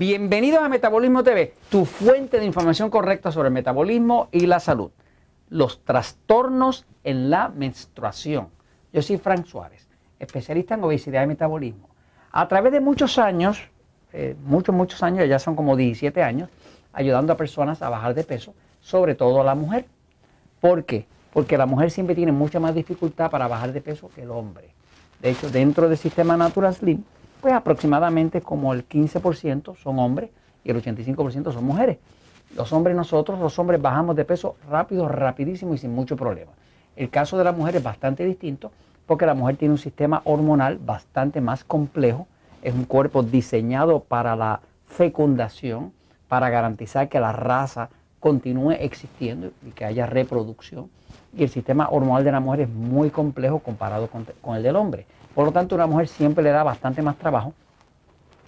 Bienvenidos a Metabolismo TV, tu fuente de información correcta sobre el metabolismo y la salud. Los trastornos en la menstruación. Yo soy Frank Suárez, especialista en obesidad y metabolismo. A través de muchos años, eh, muchos, muchos años, ya son como 17 años, ayudando a personas a bajar de peso, sobre todo a la mujer. ¿Por qué? Porque la mujer siempre tiene mucha más dificultad para bajar de peso que el hombre. De hecho, dentro del sistema Natural Slim, pues aproximadamente como el 15% son hombres y el 85% son mujeres. Los hombres nosotros, los hombres bajamos de peso rápido, rapidísimo y sin mucho problema. El caso de la mujer es bastante distinto porque la mujer tiene un sistema hormonal bastante más complejo, es un cuerpo diseñado para la fecundación, para garantizar que la raza continúe existiendo y que haya reproducción. Y el sistema hormonal de la mujer es muy complejo comparado con, el del hombre. Por lo tanto, una mujer siempre le da bastante más trabajo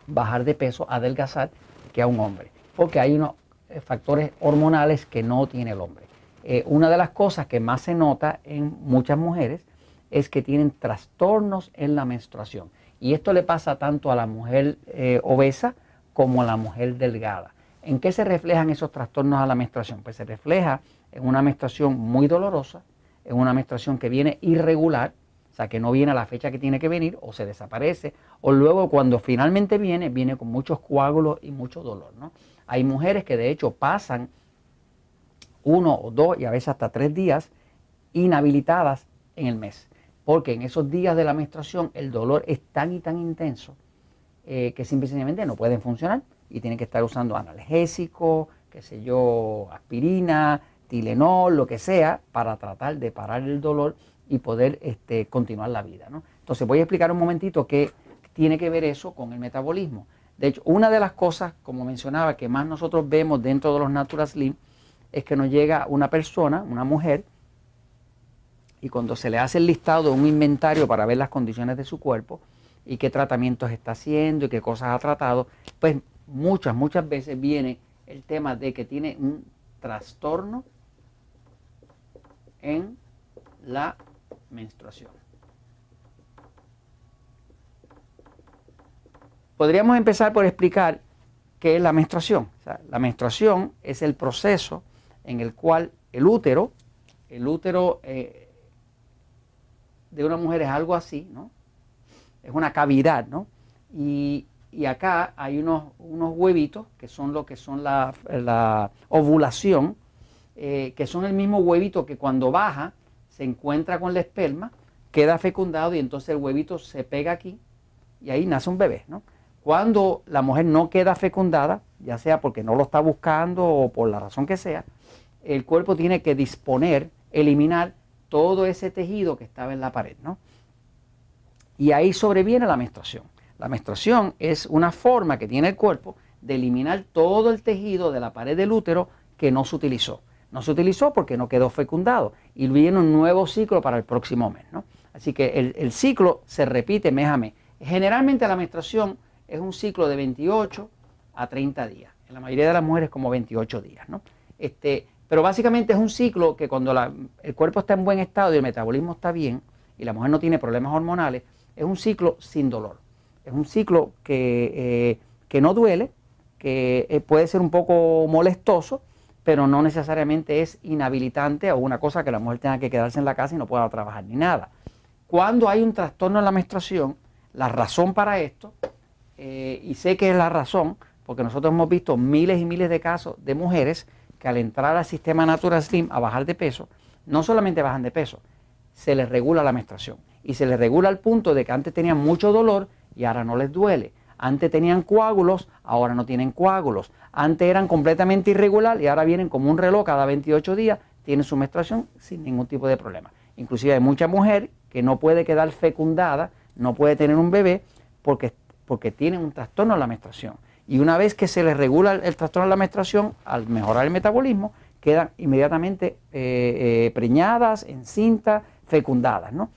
bajar de peso, adelgazar, que a un hombre, porque hay unos eh, factores hormonales que no tiene el hombre. Eh, una de las cosas que más se nota en muchas mujeres es que tienen trastornos en la menstruación. Y esto le pasa tanto a la mujer eh, obesa como a la mujer delgada. ¿En qué se reflejan esos trastornos a la menstruación? Pues se refleja en una menstruación muy dolorosa, en una menstruación que viene irregular, o sea, que no viene a la fecha que tiene que venir o se desaparece, o luego cuando finalmente viene, viene con muchos coágulos y mucho dolor. ¿no? Hay mujeres que de hecho pasan uno o dos y a veces hasta tres días inhabilitadas en el mes, porque en esos días de la menstruación el dolor es tan y tan intenso eh, que simplemente no pueden funcionar y tienen que estar usando analgésicos, qué sé yo, aspirina, Tilenol, lo que sea, para tratar de parar el dolor y poder este, continuar la vida. ¿no? Entonces voy a explicar un momentito qué tiene que ver eso con el metabolismo. De hecho, una de las cosas, como mencionaba, que más nosotros vemos dentro de los Natural Slim es que nos llega una persona, una mujer, y cuando se le hace el listado un inventario para ver las condiciones de su cuerpo y qué tratamientos está haciendo y qué cosas ha tratado, pues muchas, muchas veces viene el tema de que tiene un trastorno en la menstruación. Podríamos empezar por explicar qué es la menstruación. la menstruación es el proceso en el cual el útero, el útero eh, de una mujer es algo así, ¿no? Es una cavidad, ¿no? Y, acá hay unos, unos, huevitos que son lo que son la, ovulación, eh, que son el mismo huevito que cuando baja se encuentra con la esperma, queda fecundado y entonces el huevito se pega aquí y ahí nace un bebé. ¿no? Cuando la mujer no queda fecundada, ya sea porque no lo está buscando o por la razón que sea, el cuerpo tiene que disponer, eliminar todo ese tejido que estaba en la pared. ¿no? Y ahí sobreviene la menstruación. La menstruación es una forma que tiene el cuerpo de eliminar todo el tejido de la pared del útero que no se utilizó no se utilizó porque no quedó fecundado y viene un nuevo ciclo para el próximo mes. ¿no? Así que el, ciclo se repite mes a mes. Generalmente la menstruación es un ciclo de 28 a 30 días. En la mayoría de las mujeres como 28 días. ¿no? Este, pero básicamente es un ciclo que cuando el cuerpo está en buen estado y el metabolismo está bien y la mujer no tiene problemas hormonales, es un ciclo sin dolor. Es un ciclo que, eh, que no duele, que eh, puede ser un poco molestoso, pero no necesariamente es inhabilitante o una cosa que la mujer tenga que quedarse en la casa y no pueda trabajar ni nada. Cuando hay un trastorno en la menstruación, la razón para esto, eh, y sé que es la razón, porque nosotros hemos visto miles y miles de casos de mujeres que al entrar al sistema Natural Slim a bajar de peso, no solamente bajan de peso, se les regula la menstruación. Y se les regula al punto de que antes tenían mucho dolor y ahora no les duele. Antes tenían coágulos, ahora no tienen coágulos. Antes eran completamente irregular y ahora vienen como un reloj cada 28 días, tienen su menstruación sin ningún tipo de problema. Inclusive hay mucha mujer que no puede quedar fecundada, no puede tener un bebé porque, porque tienen un trastorno en la menstruación. Y una vez que se les regula el, trastorno en la menstruación, al mejorar el metabolismo, quedan inmediatamente eh, eh, preñadas, encintas, fecundadas, ¿no?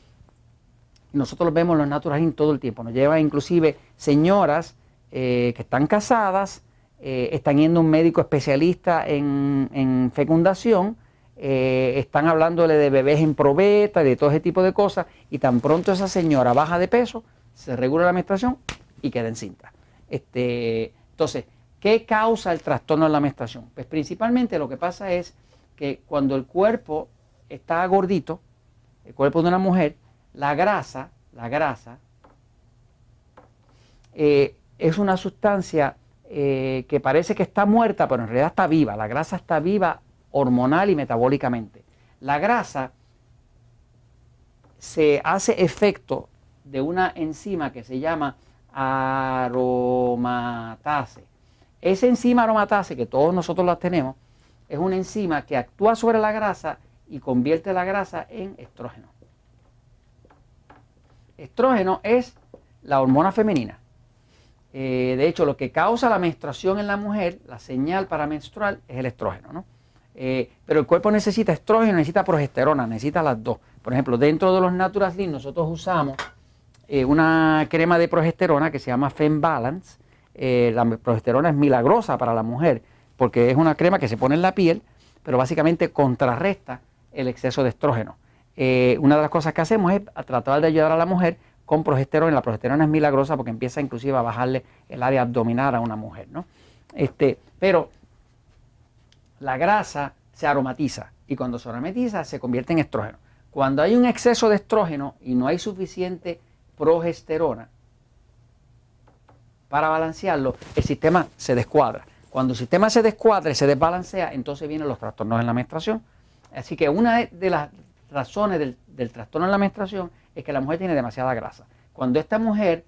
Nosotros vemos los naturales todo el tiempo. Nos llevan inclusive señoras eh, que están casadas, eh, están yendo a un médico especialista en, fecundación, eh, están hablándole de bebés en probeta y de todo ese tipo de cosas, y tan pronto esa señora baja de peso, se regula la menstruación y queda encinta. Este, entonces, ¿Qué causa el trastorno de la menstruación? Pues principalmente lo que pasa es que cuando el cuerpo está gordito, el cuerpo de una mujer, la grasa, la grasa, eh, es una sustancia eh, que parece que está muerta, pero en realidad está viva. La grasa está viva hormonal y metabólicamente. La grasa se hace efecto de una enzima que se llama aromatase. Esa enzima aromatase, que todos nosotros la tenemos, es una enzima que actúa sobre la grasa y convierte la grasa en estrógeno. Estrógeno es la hormona femenina. Eh, de hecho, lo que causa la menstruación en la mujer, la señal para menstrual, es el estrógeno. ¿no? Eh, pero el cuerpo necesita estrógeno, necesita progesterona, necesita las dos. Por ejemplo, dentro de los Natural nosotros usamos eh, una crema de progesterona que se llama Fem Balance. la progesterona es milagrosa para la mujer porque es una crema que se pone en la piel, pero básicamente contrarresta el exceso de estrógeno. Una de las cosas que hacemos es tratar de ayudar a la mujer con progesterona. La progesterona es milagrosa porque empieza inclusive a bajarle el área abdominal a una mujer. ¿no? Este, pero la grasa se aromatiza y cuando se aromatiza se convierte en estrógeno. Cuando hay un exceso de estrógeno y no hay suficiente progesterona para balancearlo, el sistema se descuadra. Cuando el sistema se descuadra y se desbalancea, entonces vienen los trastornos en la menstruación. Así que una de las razones del, trastorno en la menstruación es que la mujer tiene demasiada grasa. Cuando esta mujer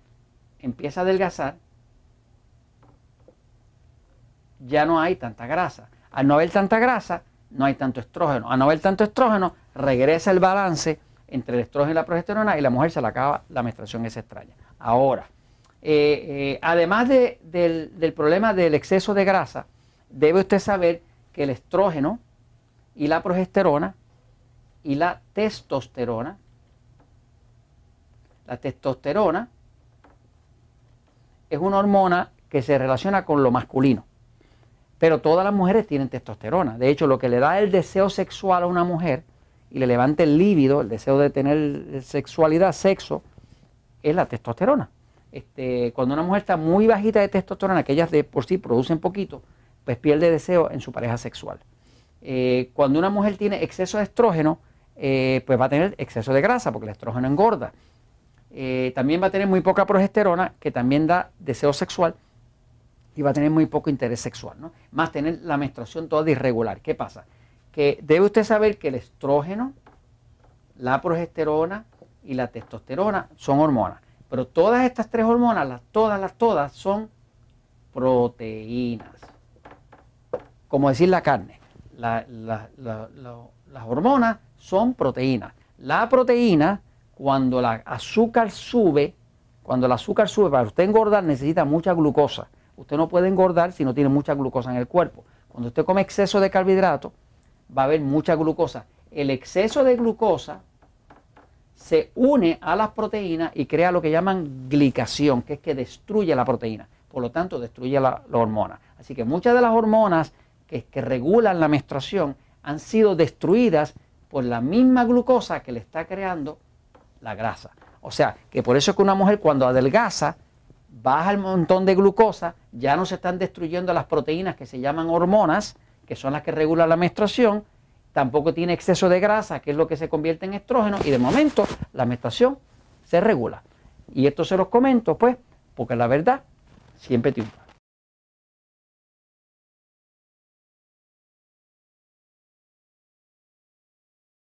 empieza a adelgazar, ya no hay tanta grasa. Al no haber tanta grasa, no hay tanto estrógeno. Al no haber tanto estrógeno, regresa el balance entre el estrógeno y la progesterona y la mujer se le acaba la menstruación esa extraña. Ahora, eh, eh, además del problema del exceso de grasa, debe usted saber que el estrógeno y la progesterona y la testosterona la testosterona es una hormona que se relaciona con lo masculino. Pero todas las mujeres tienen testosterona. De hecho, lo que le da el deseo sexual a una mujer y le levanta el líbido, el deseo de tener sexualidad, sexo, es la testosterona. Este, cuando una mujer está muy bajita de testosterona, que ellas de por sí producen poquito, pues pierde deseo en su pareja sexual. Eh, cuando una mujer tiene exceso de estrógeno, eh, pues va a tener exceso de grasa, porque el estrógeno engorda. Eh, también va a tener muy poca progesterona, que también da deseo sexual, y va a tener muy poco interés sexual, ¿no? Más tener la menstruación toda irregular. ¿Qué pasa? Que debe usted saber que el estrógeno, la progesterona y la testosterona son hormonas. Pero todas estas tres hormonas, las, todas, las todas, son proteínas. Como decir la carne. las hormonas son proteínas. La proteína cuando el azúcar sube, cuando el azúcar sube, para usted engordar necesita mucha glucosa. Usted no puede engordar si no tiene mucha glucosa en el cuerpo. Cuando usted come exceso de carbohidratos, va a haber mucha glucosa. El exceso de glucosa se une a las proteínas y crea lo que llaman glicación, que es que destruye la proteína. Por lo tanto, destruye la, hormona. Así que muchas de las hormonas que, que regulan la menstruación han sido destruidas por la misma glucosa que le está creando la grasa. O sea, que por eso es que una mujer cuando adelgaza, baja el montón de glucosa, ya no se están destruyendo las proteínas que se llaman hormonas, que son las que regulan la menstruación, tampoco tiene exceso de grasa, que es lo que se convierte en estrógeno, y de momento la menstruación se regula. Y esto se los comento, pues, porque la verdad siempre triunfa.